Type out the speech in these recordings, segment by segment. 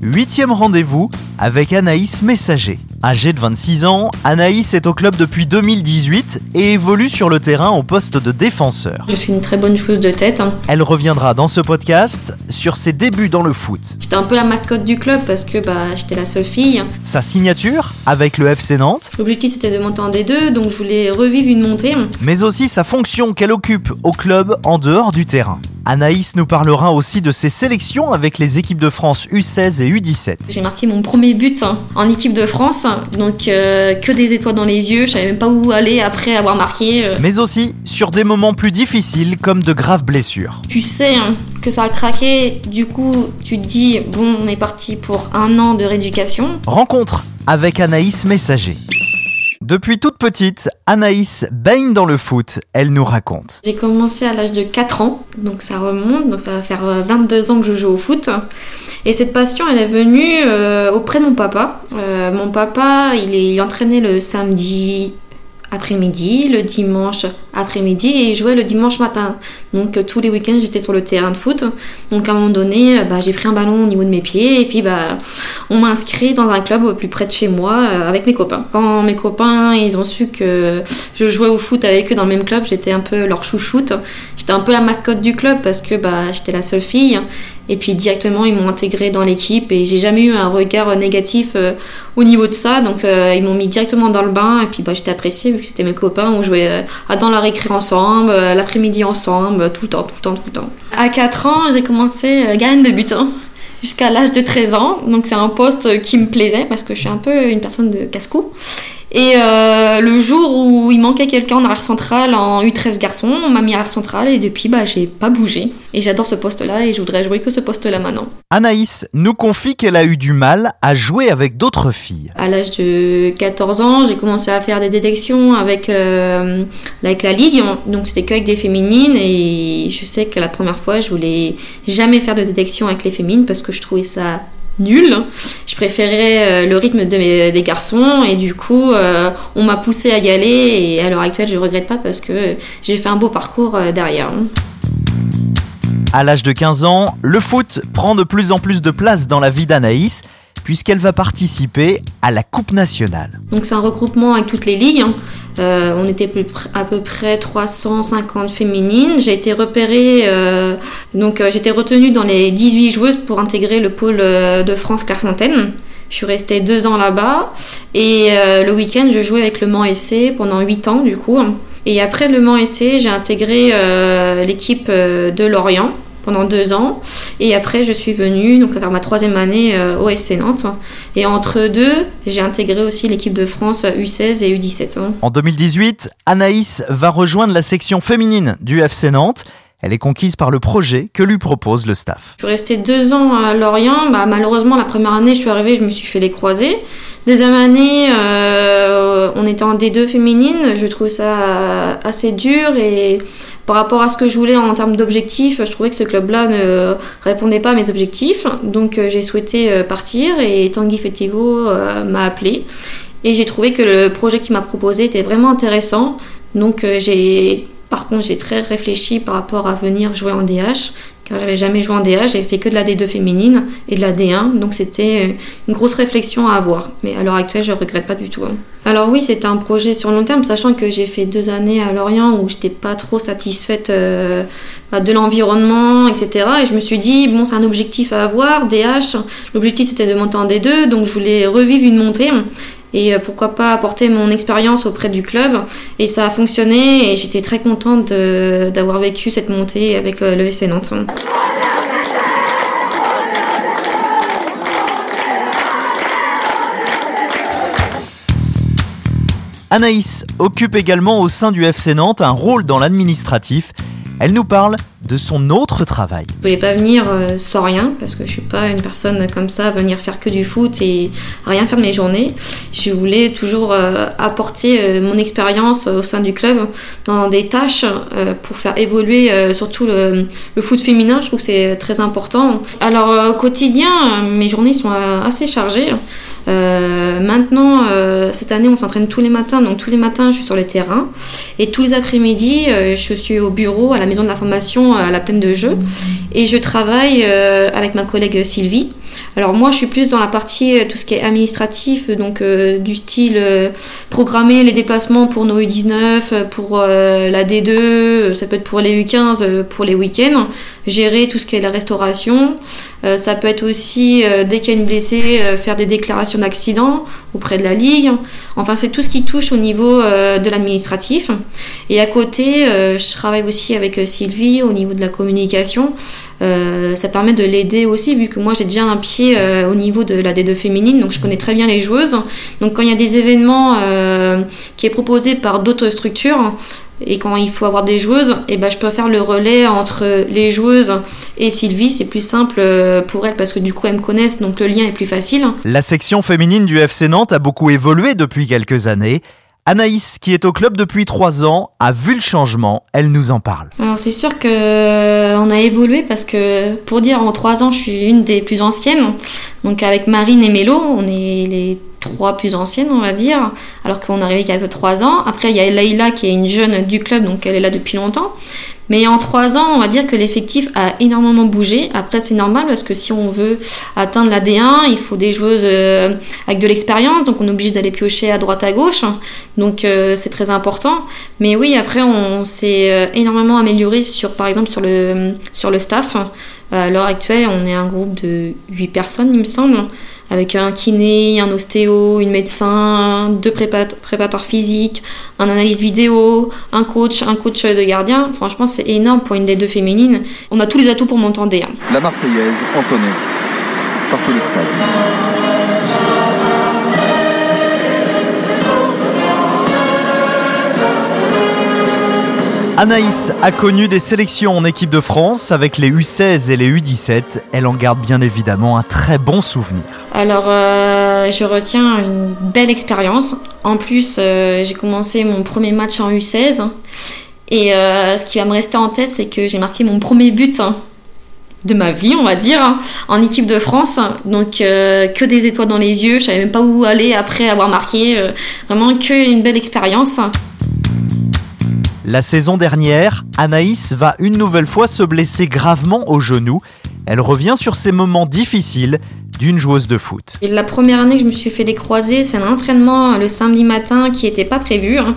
Huitième rendez-vous avec Anaïs Messager. Âgée de 26 ans, Anaïs est au club depuis 2018 et évolue sur le terrain au poste de défenseur. Je suis une très bonne joueuse de tête. hein. Elle reviendra dans ce podcast sur ses débuts dans le foot. J'étais un peu la mascotte du club parce que bah, j'étais la seule fille. Sa signature avec le FC Nantes, L'objectif c'était de monter en D2, donc je voulais revivre une montée. mais aussi sa fonction qu'elle occupe au club en dehors du terrain. Anaïs nous parlera aussi de ses sélections avec les équipes de France U16 et U17. J'ai marqué mon premier but hein, en équipe de France, donc euh, que des étoiles dans les yeux, je savais même pas où aller après avoir marqué. euh. Mais aussi sur des moments plus difficiles comme de graves blessures. Tu sais hein, que ça a craqué, du coup tu te dis bon on est parti pour un an de rééducation. Rencontre avec Anaïs Messager. Depuis toute petite, Anaïs baigne dans le foot, elle nous raconte. J'ai commencé à l'âge de 4 ans, donc ça remonte, donc ça va faire euh, 22 ans que je joue au foot. Et cette passion, elle est venue euh, auprès de mon papa. Euh, mon papa, il, est, il entraînait le samedi après-midi, le dimanche après-midi et il jouait le dimanche matin. Donc euh, tous les week-ends, j'étais sur le terrain de foot. Donc à un moment donné, euh, bah, j'ai pris un ballon au niveau de mes pieds et puis bah, on m'a inscrit dans un club au plus près de chez moi euh, avec mes copains. Quand mes copains, ils ont su que je jouais au foot avec eux dans le même club, j'étais un peu leur chouchoute. J'étais un peu la mascotte du club parce que bah, j'étais la seule fille. Et puis directement, ils m'ont intégré dans l'équipe et j'ai jamais eu un regard négatif euh, au niveau de ça. Donc euh, ils m'ont mis directement dans le bain et puis bah, j'étais appréciée vu que c'était mes copains. On jouait euh, dans la récré ensemble, euh, l'après-midi ensemble, tout le temps, tout le temps, tout le temps. À 4 ans, j'ai commencé gardienne de but. hein, Jusqu'à l'âge de 13 ans. Donc c'est un poste qui me plaisait parce que je suis un peu une personne de casse-cou. Et euh, le jour où il manquait quelqu'un en arrière centrale en U13 garçon, on m'a mis arrière centrale et depuis bah j'ai pas bougé. Et j'adore ce poste-là et je voudrais jouer que ce poste-là maintenant. Anaïs nous confie qu'elle a eu du mal à jouer avec d'autres filles. À l'âge de 14 ans, j'ai commencé à faire des détections avec, euh, avec la ligue, donc c'était qu'avec des féminines et je sais que la première fois je voulais jamais faire de détection avec les féminines parce que je trouvais ça nul. Je préférais euh, le rythme des garçons et du coup euh, on m'a poussé à y aller et à l'heure actuelle je regrette pas parce que j'ai fait un beau parcours euh, derrière. À l'âge de 15 ans, le foot prend de plus en plus de place dans la vie d'Anaïs puisqu'elle va participer à la Coupe nationale. Donc c'est un regroupement avec toutes les ligues. hein. Euh, on était à peu près 350 féminines. J'ai été repérée, euh, donc euh, j'étais retenue dans les 18 joueuses pour intégrer le pôle de France Clairefontaine. Je suis restée deux ans là-bas et le week-end je jouais avec le Mans SC pendant 8 ans du coup. Et après le Mans SC, j'ai intégré l'équipe de Lorient pendant deux ans. Et après, je suis venue, donc faire ma troisième année euh, au FC Nantes. Et entre deux, j'ai intégré aussi l'équipe de France U16 et U17. hein. En 2018, Anaïs va rejoindre la section féminine du FC Nantes. Elle est conquise par le projet que lui propose le staff. Je suis restée deux ans à Lorient. Bah, malheureusement, la première année, je suis arrivée, je me suis fait les croisés. Deuxième année, euh, on était en D2 féminine. Je trouvais ça euh, assez dur et par rapport à ce que je voulais en termes d'objectifs, je trouvais que ce club-là ne répondait pas à mes objectifs. Donc euh, j'ai souhaité partir et Tanguy Fetivo m'a appelé. Et j'ai trouvé que le projet qu'il m'a proposé était vraiment intéressant. Donc j'ai par contre, j'ai très réfléchi par rapport à venir jouer en DH, car j'avais jamais joué en DH, j'avais fait que de la D2 féminine et de la D1, donc c'était une grosse réflexion à avoir. Mais à l'heure actuelle, je regrette pas du tout. hein. Alors oui, c'était un projet sur long terme, sachant que j'ai fait deux années à Lorient où j'étais pas trop satisfaite euh, bah, de l'environnement, etc. Et je me suis dit, bon, c'est un objectif à avoir, DH. L'objectif c'était de monter en D2, donc je voulais revivre une montée. Et euh, pourquoi pas apporter mon expérience auprès du club. Et ça a fonctionné et j'étais très contente d'avoir vécu cette montée avec euh, le FC Nantes. Anaïs occupe également au sein du FC Nantes un rôle dans l'administratif Elle nous parle de son autre travail. Je voulais pas venir euh, sans rien parce que je suis pas une personne comme ça, venir faire que du foot et rien faire de mes journées. Je voulais toujours euh, apporter euh, mon expérience au sein du club dans des tâches pour faire évoluer surtout le, le, foot féminin. Je trouve que c'est très important. Alors au quotidien, mes journées sont assez chargées. Euh, maintenant, euh, cette année, on s'entraîne tous les matins, donc tous les matins, je suis sur le terrain. Et tous les après-midi, euh, je suis au bureau, à la maison de la formation, à la plaine de jeu. Et je travaille avec ma collègue Sylvie. Alors moi, je suis plus dans la partie tout ce qui est administratif, donc du style programmer les déplacements pour nos U19, pour la D2, ça peut être pour les U15, pour les week-ends, gérer tout ce qui est la restauration. ça peut être aussi, dès qu'il y a une blessée, faire des déclarations d'accident auprès de la Ligue. Enfin, c'est tout ce qui touche au niveau euh, de l'administratif. Et à côté, euh, je travaille aussi avec euh, Sylvie au niveau de la communication. ça permet de l'aider aussi, vu que moi j'ai déjà un pied au niveau de la D2 féminine, donc je connais très bien les joueuses. Donc quand il y a des événements qui est proposé par d'autres structures, et quand il faut avoir des joueuses, et eh ben, je peux faire le relais entre les joueuses et Sylvie. C'est plus simple euh, pour elles parce que du coup elles me connaissent, donc le lien est plus facile. La section féminine du FC Nantes a beaucoup évolué depuis quelques années. Anaïs, qui est au club depuis trois ans, a vu le changement. Elle nous en parle. Alors c'est sûr que euh, a évolué parce que pour dire en trois ans, je suis une des plus anciennes. Donc avec Marine et Mélo, on est les trois plus anciennes, on va dire, alors qu'on est arrivé qu'il y a que trois ans. Après, il y a Leïla qui est une jeune du club, donc elle est là depuis longtemps. Mais en trois ans, on va dire que l'effectif a énormément bougé. Après, c'est normal parce que si on veut atteindre la D1, il faut des joueuses euh, avec de l'expérience. Donc, on est obligé d'aller piocher à droite, à gauche. Donc, euh, c'est très important. Mais oui, après, on s'est euh, énormément amélioré sur, par exemple, sur le, sur le staff. À l'heure actuelle, on est un groupe de 8 personnes, il me semble avec un kiné, un ostéo, une médecin, deux préparateurs physiques, un analyse vidéo, un coach, un coach de gardien. Franchement, c'est énorme pour une des deux féminines. On a tous les atouts pour monter en hein. La Marseillaise, Antonin, par tous les stades. Anaïs a connu des sélections en équipe de France avec les U16 et les U17. Elle en garde bien évidemment un très bon souvenir. Alors, euh, je retiens une belle expérience. En plus, euh, j'ai commencé mon premier match en U16. Et euh, ce qui va me rester en tête, c'est que j'ai marqué mon premier but hein, de ma vie, on va dire, hein, en équipe de France. Donc, que des étoiles dans les yeux. Je savais même pas où aller après avoir marqué. vraiment, que une belle expérience. La saison dernière, Anaïs va une nouvelle fois se blesser gravement au genou. Elle revient sur ces moments difficiles d'une joueuse de foot. la première année que je me suis fait les croisés, c'est un entraînement le samedi matin qui n'était pas prévu. Hein.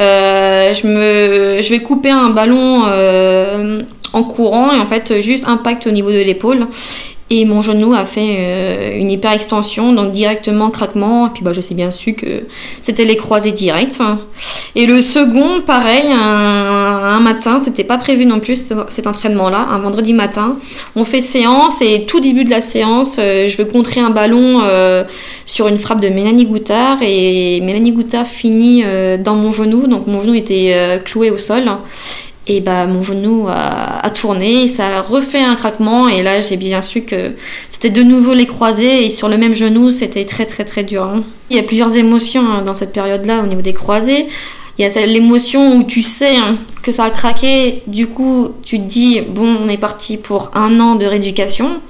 Euh, je vais couper un ballon euh, en courant et en fait juste impact au niveau de l'épaule. Et mon genou a fait euh, une hyper extension, donc directement craquement. Et puis bah, je sais bien su que c'était les croisés directs. Et le second, pareil, un, matin, c'était pas prévu non plus cet entraînement-là, un vendredi matin. On fait séance et tout début de la séance, euh, je veux contrer un ballon euh, sur une frappe de Mélanie Goutard et Mélanie Goutard finit dans mon genou, donc mon genou était cloué au sol et bah mon genou a, tourné, ça a refait un craquement et là j'ai bien su que c'était de nouveau les croisés et sur le même genou c'était très très très dur. Hein. Il y a plusieurs émotions hein, dans cette période-là au niveau des croisés. Il y a l'émotion où tu sais hein, que ça a craqué, du coup tu te dis bon on est parti pour un an de rééducation.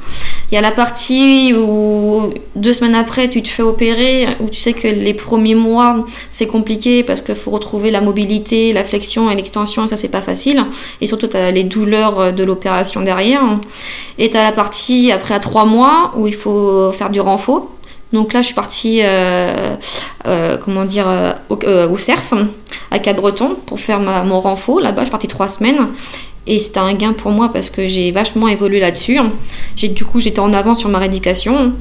Il y a la partie où deux semaines après tu te fais opérer, où tu sais que les premiers mois c'est compliqué parce qu'il faut retrouver la mobilité, la flexion et l'extension, ça c'est pas facile. Et surtout tu as les douleurs de l'opération derrière. Et tu as la partie après à trois mois où il faut faire du renfort. Donc là, je suis partie, euh, euh, comment dire, euh, au, au, CERS, à Cap-Breton, pour faire mon renfort. Là-bas, je suis partie trois semaines. Et c'était un gain pour moi parce que j'ai vachement évolué là-dessus. J'ai, du coup, j'étais en avant sur ma rééducation.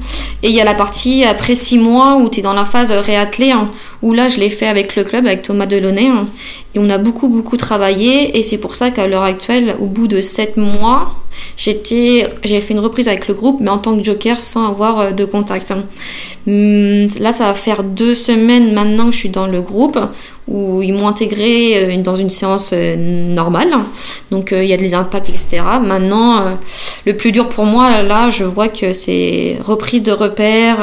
Et il y a la partie après six mois où tu es dans la phase réathlée, hein, où là, je l'ai fait avec le club, avec Thomas Delaunay. Hein. et on a beaucoup, beaucoup travaillé. Et c'est pour ça qu'à l'heure actuelle, au bout de sept mois, j'étais, j'ai fait une reprise avec le groupe, mais en tant que joker sans avoir euh, de contact. Hum, Là, ça va faire deux semaines maintenant que je suis dans le groupe où ils m'ont intégré euh, dans une séance euh, normale. Donc il y a des impacts, etc. Maintenant, le plus dur pour moi, là, je vois que c'est reprise de repères,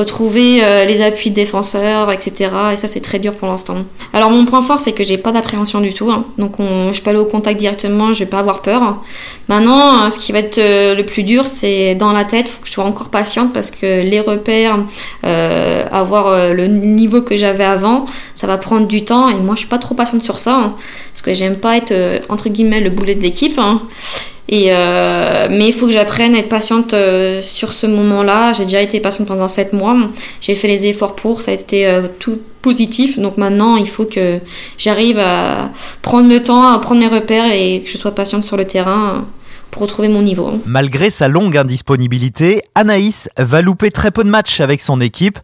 retrouver euh, les appuis de défenseurs, etc. Et ça, c'est très dur pour l'instant. Alors mon point fort, c'est que j'ai pas d'appréhension du tout. hein. Donc on, je peux aller au contact directement, je vais pas avoir peur. Maintenant, euh, ce qui va être euh, le plus dur, c'est dans la tête. Faut que je sois encore patiente parce que les repères, avoir le niveau que j'avais avant, ça va prendre du temps. Et moi, je suis pas trop patiente sur ça hein, parce que j'aime pas être entre guillemets le boulet de l'équipe. hein. Et euh, mais il faut que j'apprenne à être patiente euh, sur ce moment-là. J'ai déjà été patiente pendant 7 mois. J'ai fait les efforts pour, ça a été euh, tout positif. Donc maintenant, il faut que j'arrive à prendre le temps, à prendre mes repères et que je sois patiente sur le terrain pour retrouver mon niveau. Malgré sa longue indisponibilité, Anaïs va louper très peu de matchs avec son équipe.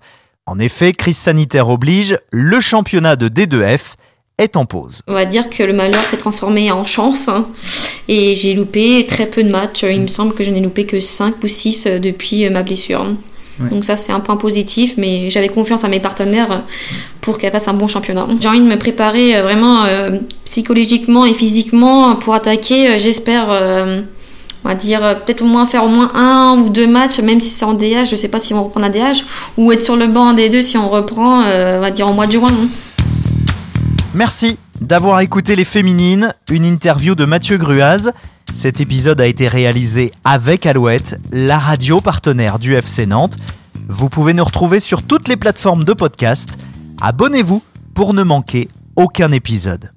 En effet, crise sanitaire oblige, le championnat de D2F est en pause. On va dire que le malheur s'est transformé en chance. hein. Et j'ai loupé très peu de matchs. Il me semble que je n'ai loupé que 5 ou 6 depuis euh, ma blessure. Ouais. Donc ça c'est un point positif, mais j'avais confiance à mes partenaires pour qu'elles fassent un bon championnat. J'ai envie de me préparer euh, vraiment euh, psychologiquement et physiquement pour attaquer. Euh, J'espère, euh, on va dire, euh, peut-être au moins faire au moins un ou deux matchs, même si c'est en DH, je sais pas si on reprend un DH, ou être sur le banc des deux si on reprend, euh, on va dire, au mois de juin. hein. Merci d'avoir écouté Les Féminines, une interview de Mathieu Gruaz. Cet épisode a été réalisé avec Alouette, la radio partenaire du FC Nantes. Vous pouvez nous retrouver sur toutes les plateformes de podcast. Abonnez-vous pour ne manquer aucun épisode.